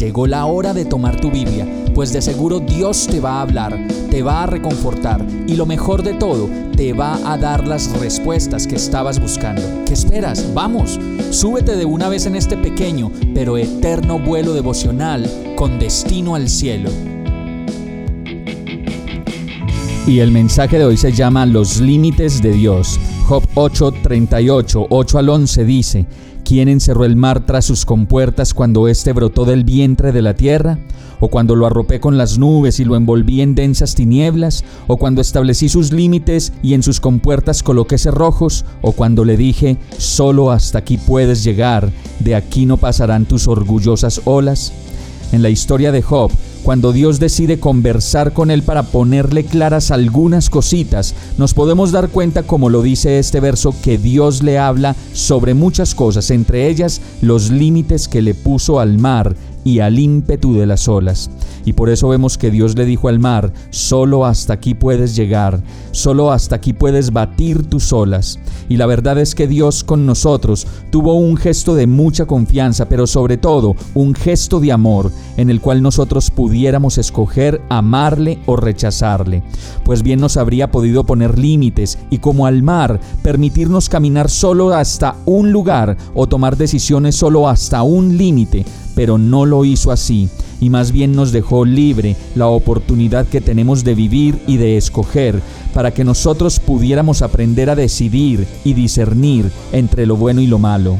Llegó la hora de tomar tu Biblia, pues de seguro Dios te va a hablar, te va a reconfortar y lo mejor de todo, te va a dar las respuestas que estabas buscando. ¿Qué esperas? Vamos, súbete de una vez en este pequeño pero eterno vuelo devocional con destino al cielo. Y el mensaje de hoy se llama Los límites de Dios. Job 8:38, 8 al 11 dice, ¿Quién encerró el mar tras sus compuertas cuando éste brotó del vientre de la tierra? ¿O cuando lo arropé con las nubes y lo envolví en densas tinieblas? ¿O cuando establecí sus límites y en sus compuertas coloqué cerrojos? ¿O cuando le dije, solo hasta aquí puedes llegar, de aquí no pasarán tus orgullosas olas? En la historia de Job, cuando Dios decide conversar con él para ponerle claras algunas cositas, nos podemos dar cuenta, como lo dice este verso, que Dios le habla sobre muchas cosas, entre ellas los límites que le puso al mar y al ímpetu de las olas. Y por eso vemos que Dios le dijo al mar, solo hasta aquí puedes llegar, solo hasta aquí puedes batir tus olas. Y la verdad es que Dios con nosotros tuvo un gesto de mucha confianza, pero sobre todo un gesto de amor en el cual nosotros pudiéramos escoger amarle o rechazarle. Pues bien nos habría podido poner límites y como al mar permitirnos caminar solo hasta un lugar o tomar decisiones solo hasta un límite, pero no lo hizo así y más bien nos dejó libre la oportunidad que tenemos de vivir y de escoger para que nosotros pudiéramos aprender a decidir y discernir entre lo bueno y lo malo.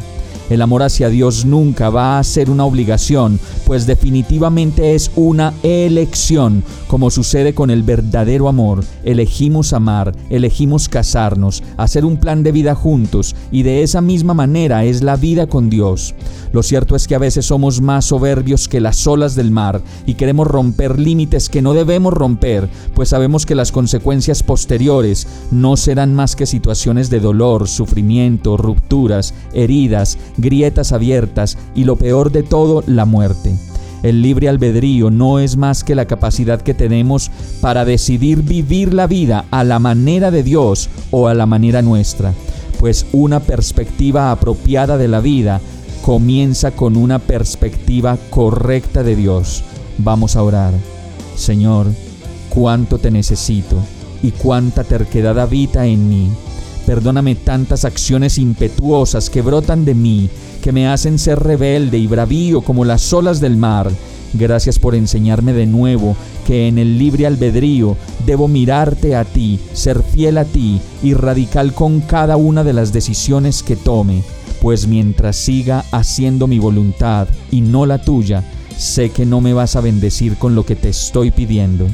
El amor hacia Dios nunca va a ser una obligación, pues definitivamente es una elección, como sucede con el verdadero amor. Elegimos amar, elegimos casarnos, hacer un plan de vida juntos, y de esa misma manera es la vida con Dios. Lo cierto es que a veces somos más soberbios que las olas del mar y queremos romper límites que no debemos romper, pues sabemos que las consecuencias posteriores no serán más que situaciones de dolor, sufrimiento, rupturas, heridas, grietas abiertas y lo peor de todo, la muerte. El libre albedrío no es más que la capacidad que tenemos para decidir vivir la vida a la manera de Dios o a la manera nuestra, pues una perspectiva apropiada de la vida comienza con una perspectiva correcta de Dios. Vamos a orar. Señor, cuánto te necesito y cuánta terquedad habita en mí. Perdóname tantas acciones impetuosas que brotan de mí, que me hacen ser rebelde y bravío como las olas del mar. Gracias por enseñarme de nuevo que en el libre albedrío debo mirarte a ti, ser fiel a ti y radical con cada una de las decisiones que tome pues mientras siga haciendo mi voluntad y no la tuya, sé que no me vas a bendecir con lo que te estoy pidiendo.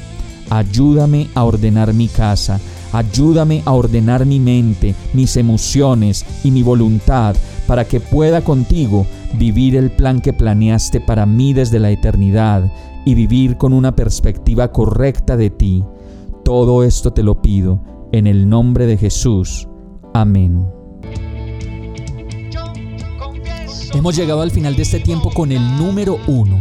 Ayúdame a ordenar mi casa, ayúdame a ordenar mi mente, mis emociones y mi voluntad para que pueda contigo vivir el plan que planeaste para mí desde la eternidad y vivir con una perspectiva correcta de ti. Todo esto te lo pido en el nombre de Jesús. Amén. Hemos llegado al final de este tiempo con el número uno.